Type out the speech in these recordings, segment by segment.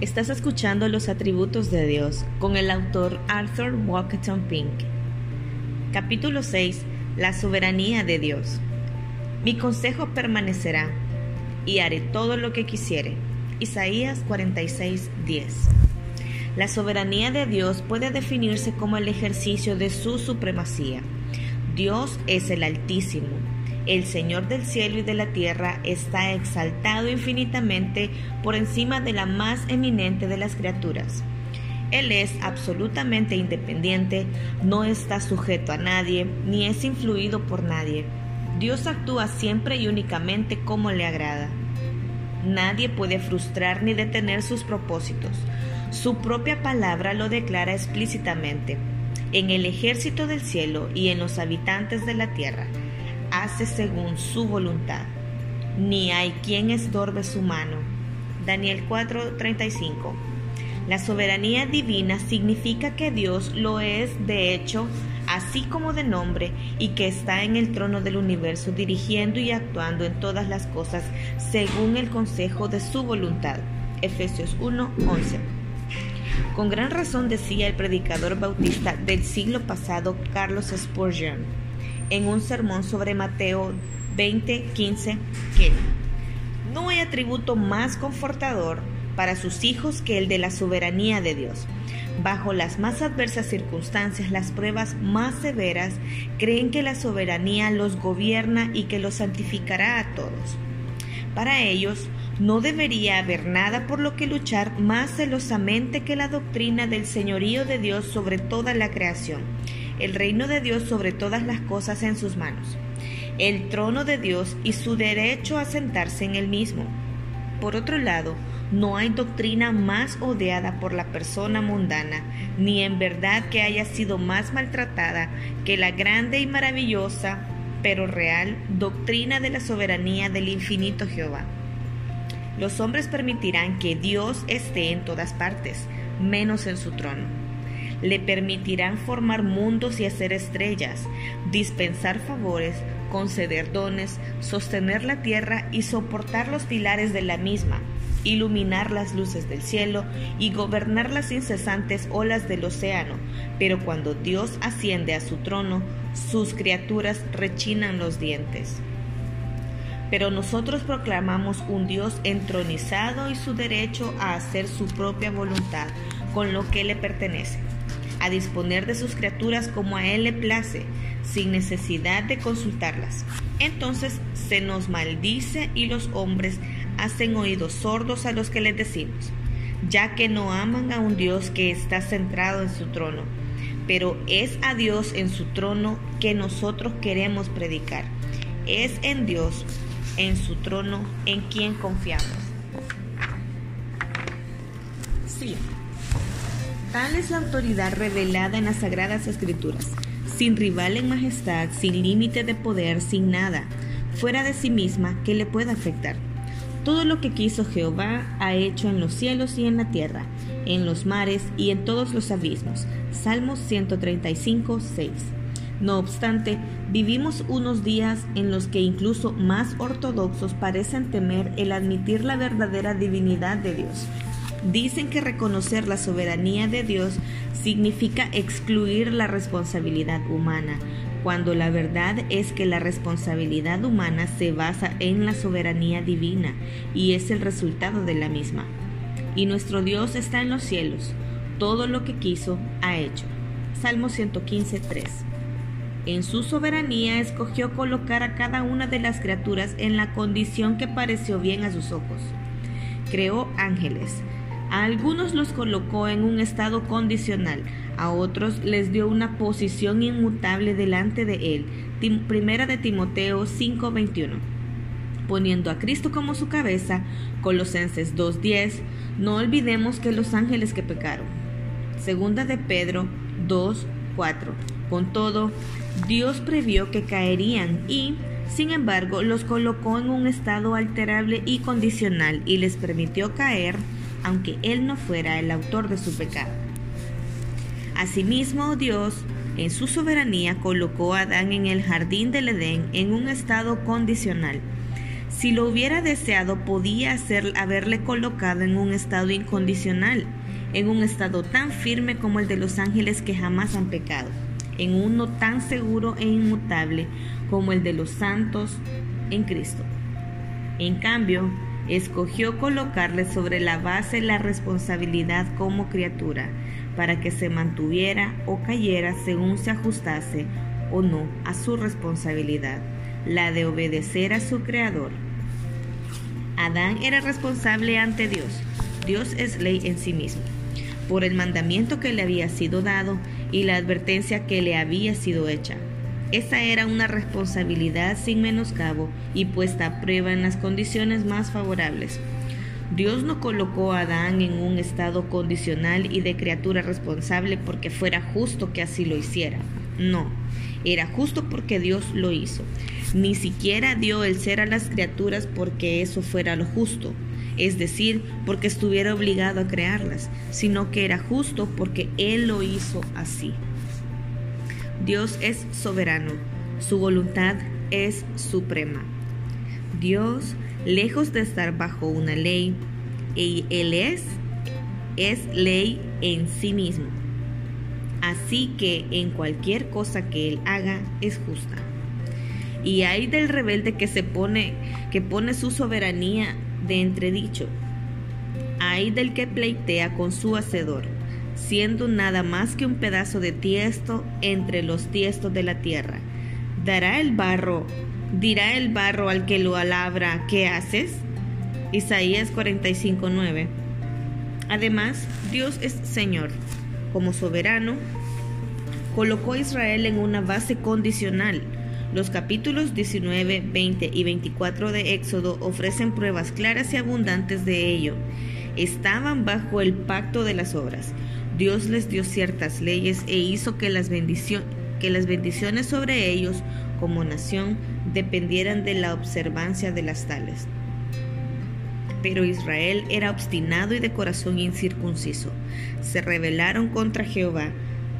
Estás escuchando Los Atributos de Dios con el autor Arthur Walkerton Pink. Capítulo 6. La soberanía de Dios. Mi consejo permanecerá y haré todo lo que quisiere. Isaías 46, 10. La soberanía de Dios puede definirse como el ejercicio de su supremacía. Dios es el Altísimo, el Señor del cielo y de la tierra está exaltado infinitamente por encima de la más eminente de las criaturas. Él es absolutamente independiente, no está sujeto a nadie, ni es influido por nadie. Dios actúa siempre y únicamente como le agrada. Nadie puede frustrar ni detener sus propósitos. Su propia palabra lo declara explícitamente. En el ejército del cielo y en los habitantes de la tierra, hace según su voluntad, ni hay quien estorbe su mano. Daniel 4:35. La soberanía divina significa que Dios lo es de hecho, así como de nombre, y que está en el trono del universo dirigiendo y actuando en todas las cosas según el consejo de su voluntad. Efesios 1:11. Con gran razón decía el predicador bautista del siglo pasado Carlos Spurgeon en un sermón sobre Mateo 20:15 que no hay atributo más confortador para sus hijos que el de la soberanía de Dios. Bajo las más adversas circunstancias, las pruebas más severas, creen que la soberanía los gobierna y que los santificará a todos. Para ellos, no debería haber nada por lo que luchar más celosamente que la doctrina del señorío de Dios sobre toda la creación el reino de Dios sobre todas las cosas en sus manos, el trono de Dios y su derecho a sentarse en él mismo. Por otro lado, no hay doctrina más odiada por la persona mundana, ni en verdad que haya sido más maltratada que la grande y maravillosa, pero real, doctrina de la soberanía del infinito Jehová. Los hombres permitirán que Dios esté en todas partes, menos en su trono le permitirán formar mundos y hacer estrellas, dispensar favores, conceder dones, sostener la tierra y soportar los pilares de la misma, iluminar las luces del cielo y gobernar las incesantes olas del océano. Pero cuando Dios asciende a su trono, sus criaturas rechinan los dientes. Pero nosotros proclamamos un Dios entronizado y su derecho a hacer su propia voluntad con lo que le pertenece a disponer de sus criaturas como a Él le place, sin necesidad de consultarlas. Entonces se nos maldice y los hombres hacen oídos sordos a los que les decimos, ya que no aman a un Dios que está centrado en su trono, pero es a Dios en su trono que nosotros queremos predicar. Es en Dios, en su trono, en quien confiamos. Sí. Tal es la autoridad revelada en las Sagradas Escrituras, sin rival en majestad, sin límite de poder, sin nada, fuera de sí misma, que le pueda afectar. Todo lo que quiso Jehová ha hecho en los cielos y en la tierra, en los mares y en todos los abismos. Salmos 135, 6. No obstante, vivimos unos días en los que incluso más ortodoxos parecen temer el admitir la verdadera divinidad de Dios Dicen que reconocer la soberanía de Dios significa excluir la responsabilidad humana, cuando la verdad es que la responsabilidad humana se basa en la soberanía divina y es el resultado de la misma. Y nuestro Dios está en los cielos, todo lo que quiso ha hecho. Salmo 115, 3. En su soberanía escogió colocar a cada una de las criaturas en la condición que pareció bien a sus ojos. Creó ángeles, a algunos los colocó en un estado condicional, a otros les dio una posición inmutable delante de él. Primera de Timoteo 5:21. Poniendo a Cristo como su cabeza, Colosenses 2:10, no olvidemos que los ángeles que pecaron. Segunda de Pedro 2:4. Con todo, Dios previó que caerían y, sin embargo, los colocó en un estado alterable y condicional y les permitió caer aunque él no fuera el autor de su pecado. Asimismo, Dios, en su soberanía, colocó a Adán en el jardín del Edén en un estado condicional. Si lo hubiera deseado, podía haberle colocado en un estado incondicional, en un estado tan firme como el de los ángeles que jamás han pecado, en uno tan seguro e inmutable como el de los santos en Cristo. En cambio, escogió colocarle sobre la base la responsabilidad como criatura, para que se mantuviera o cayera según se ajustase o no a su responsabilidad, la de obedecer a su Creador. Adán era responsable ante Dios. Dios es ley en sí mismo, por el mandamiento que le había sido dado y la advertencia que le había sido hecha. Esa era una responsabilidad sin menoscabo y puesta a prueba en las condiciones más favorables. Dios no colocó a Adán en un estado condicional y de criatura responsable porque fuera justo que así lo hiciera. No, era justo porque Dios lo hizo. Ni siquiera dio el ser a las criaturas porque eso fuera lo justo, es decir, porque estuviera obligado a crearlas, sino que era justo porque Él lo hizo así. Dios es soberano, su voluntad es suprema. Dios, lejos de estar bajo una ley, Él es, es ley en sí mismo. Así que en cualquier cosa que Él haga es justa. Y hay del rebelde que se pone, que pone su soberanía de entredicho. Hay del que pleitea con su hacedor, siendo nada más que un pedazo de tiesto entre los tiestos de la tierra. Dará el barro, dirá el barro al que lo alabra, ¿qué haces? Isaías 45:9. Además, Dios es Señor. Como soberano, colocó a Israel en una base condicional los capítulos 19, 20 y 24 de Éxodo ofrecen pruebas claras y abundantes de ello. Estaban bajo el pacto de las obras. Dios les dio ciertas leyes e hizo que las, bendiciones sobre ellos como nación dependieran de la observancia de las tales. Pero Israel era obstinado y de corazón incircunciso. Se rebelaron contra Jehová,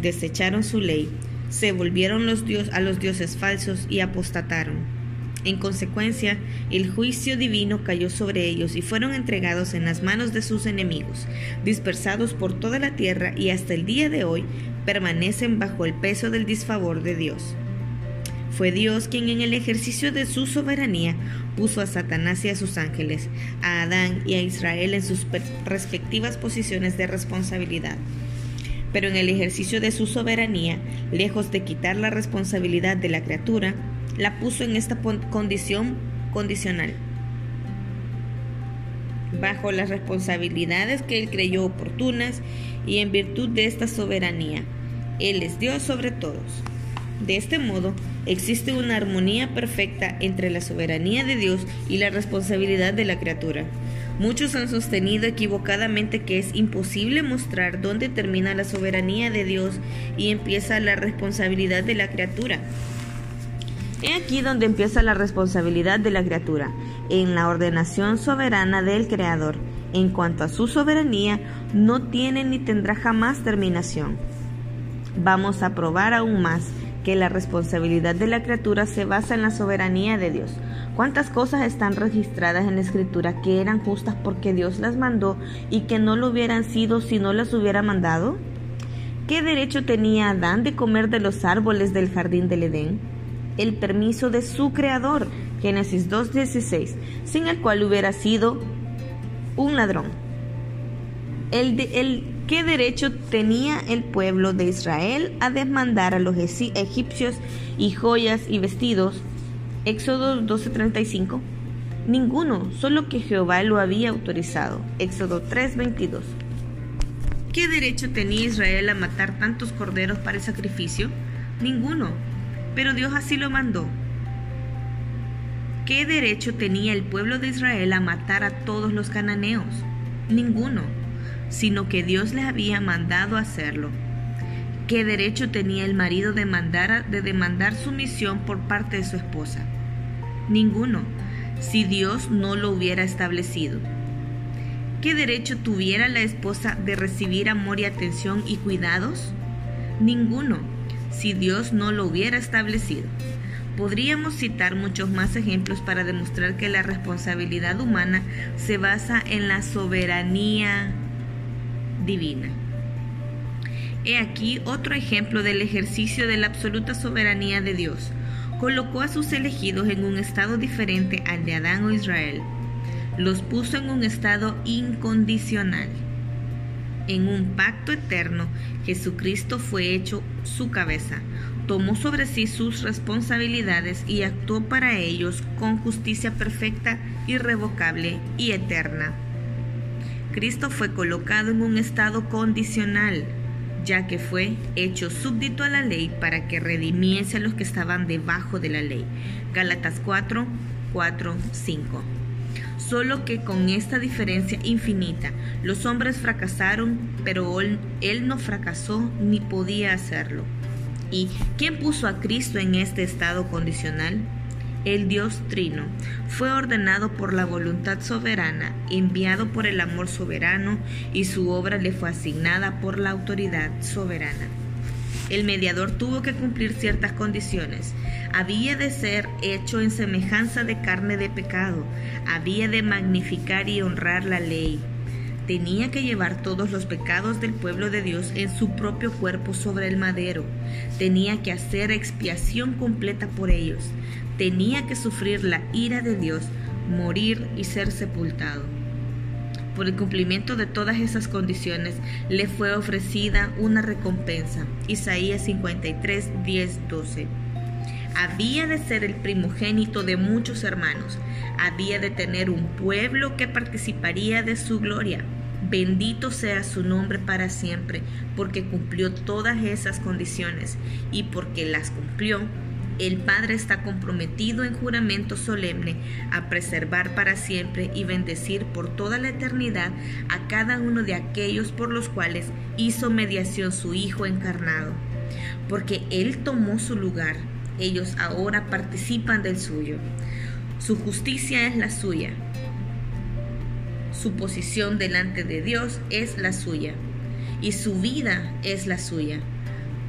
desecharon su ley, se volvieron a los dioses falsos y apostataron. En consecuencia, el juicio divino cayó sobre ellos y fueron entregados en las manos de sus enemigos, dispersados por toda la tierra y hasta el día de hoy permanecen bajo el peso del disfavor de Dios. Fue Dios quien en el ejercicio de su soberanía puso a Satanás y a sus ángeles, a Adán y a Israel en sus respectivas posiciones de responsabilidad pero en el ejercicio de su soberanía, lejos de quitar la responsabilidad de la criatura, la puso en esta condición condicional, bajo las responsabilidades que él creyó oportunas y en virtud de esta soberanía. Él es Dios sobre todos. De este modo, existe una armonía perfecta entre la soberanía de Dios y la responsabilidad de la criatura. Muchos han sostenido equivocadamente que es imposible mostrar dónde termina la soberanía de Dios y empieza la responsabilidad de la criatura. He aquí donde empieza la responsabilidad de la criatura, en la ordenación soberana del Creador. En cuanto a su soberanía, no tiene ni tendrá jamás terminación. Vamos a probar aún más que la responsabilidad de la criatura se basa en la soberanía de Dios. ¿Cuántas cosas están registradas en la escritura que eran justas porque Dios las mandó y que no lo hubieran sido si no las hubiera mandado? ¿Qué derecho tenía Adán de comer de los árboles del jardín del Edén? El permiso de su creador, Génesis 2.16, sin el cual hubiera sido un ladrón. El, el ¿Qué derecho tenía el pueblo de Israel a demandar a los egipcios y joyas y vestidos? Éxodo 12:35. Ninguno, solo que Jehová lo había autorizado. Éxodo 3:22. ¿Qué derecho tenía Israel a matar tantos corderos para el sacrificio? Ninguno, pero Dios así lo mandó. ¿Qué derecho tenía el pueblo de Israel a matar a todos los cananeos? Ninguno sino que Dios les había mandado hacerlo. ¿Qué derecho tenía el marido de, de demandar sumisión por parte de su esposa? Ninguno, si Dios no lo hubiera establecido. ¿Qué derecho tuviera la esposa de recibir amor y atención y cuidados? Ninguno, si Dios no lo hubiera establecido. Podríamos citar muchos más ejemplos para demostrar que la responsabilidad humana se basa en la soberanía divina. He aquí otro ejemplo del ejercicio de la absoluta soberanía de Dios. Colocó a sus elegidos en un estado diferente al de Adán o Israel. Los puso en un estado incondicional. En un pacto eterno, Jesucristo fue hecho su cabeza, tomó sobre sí sus responsabilidades y actuó para ellos con justicia perfecta, irrevocable y eterna. Cristo fue colocado en un estado condicional, ya que fue hecho súbdito a la ley para que redimiese a los que estaban debajo de la ley. Gálatas 4, 4, 5. Solo que con esta diferencia infinita, los hombres fracasaron, pero él no fracasó ni podía hacerlo. ¿Y quién puso a Cristo en este estado condicional? El Dios Trino fue ordenado por la voluntad soberana, enviado por el amor soberano y su obra le fue asignada por la autoridad soberana. El mediador tuvo que cumplir ciertas condiciones. Había de ser hecho en semejanza de carne de pecado. Había de magnificar y honrar la ley tenía que llevar todos los pecados del pueblo de Dios en su propio cuerpo sobre el madero. Tenía que hacer expiación completa por ellos. Tenía que sufrir la ira de Dios, morir y ser sepultado. Por el cumplimiento de todas esas condiciones le fue ofrecida una recompensa. Isaías 53, 10, 12. Había de ser el primogénito de muchos hermanos. Había de tener un pueblo que participaría de su gloria. Bendito sea su nombre para siempre, porque cumplió todas esas condiciones y porque las cumplió. El Padre está comprometido en juramento solemne a preservar para siempre y bendecir por toda la eternidad a cada uno de aquellos por los cuales hizo mediación su Hijo encarnado. Porque Él tomó su lugar, ellos ahora participan del suyo. Su justicia es la suya su posición delante de Dios es la suya y su vida es la suya.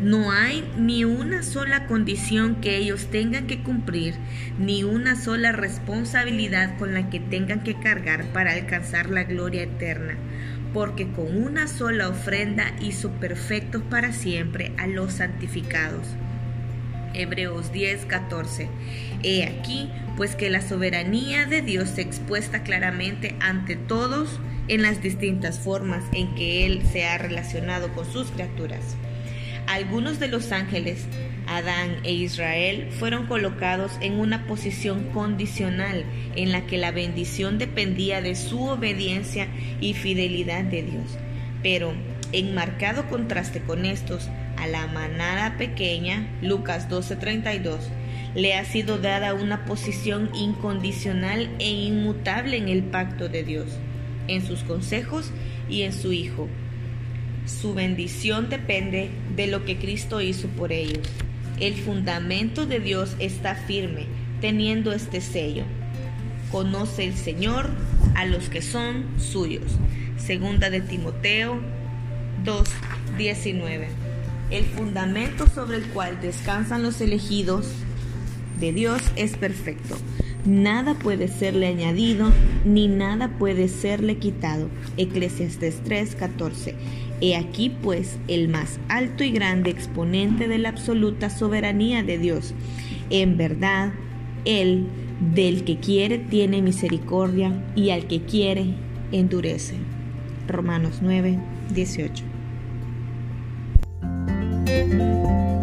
No hay ni una sola condición que ellos tengan que cumplir, ni una sola responsabilidad con la que tengan que cargar para alcanzar la gloria eterna, porque con una sola ofrenda hizo perfectos para siempre a los santificados. Hebreos 10, 14. He aquí, pues que la soberanía de Dios se expuesta claramente ante todos en las distintas formas en que Él se ha relacionado con sus criaturas. Algunos de los ángeles, Adán e Israel, fueron colocados en una posición condicional en la que la bendición dependía de su obediencia y fidelidad de Dios. Pero, en marcado contraste con estos, a la manada pequeña, Lucas 12:32, le ha sido dada una posición incondicional e inmutable en el pacto de Dios, en sus consejos y en su Hijo. Su bendición depende de lo que Cristo hizo por ellos. El fundamento de Dios está firme, teniendo este sello. Conoce el Señor a los que son suyos. Segunda de Timoteo 2:19 el fundamento sobre el cual descansan los elegidos de Dios es perfecto. Nada puede serle añadido, ni nada puede serle quitado. Eclesiastes 3:14. He aquí pues el más alto y grande exponente de la absoluta soberanía de Dios. En verdad, Él del que quiere tiene misericordia y al que quiere endurece. Romanos 9, 18. Música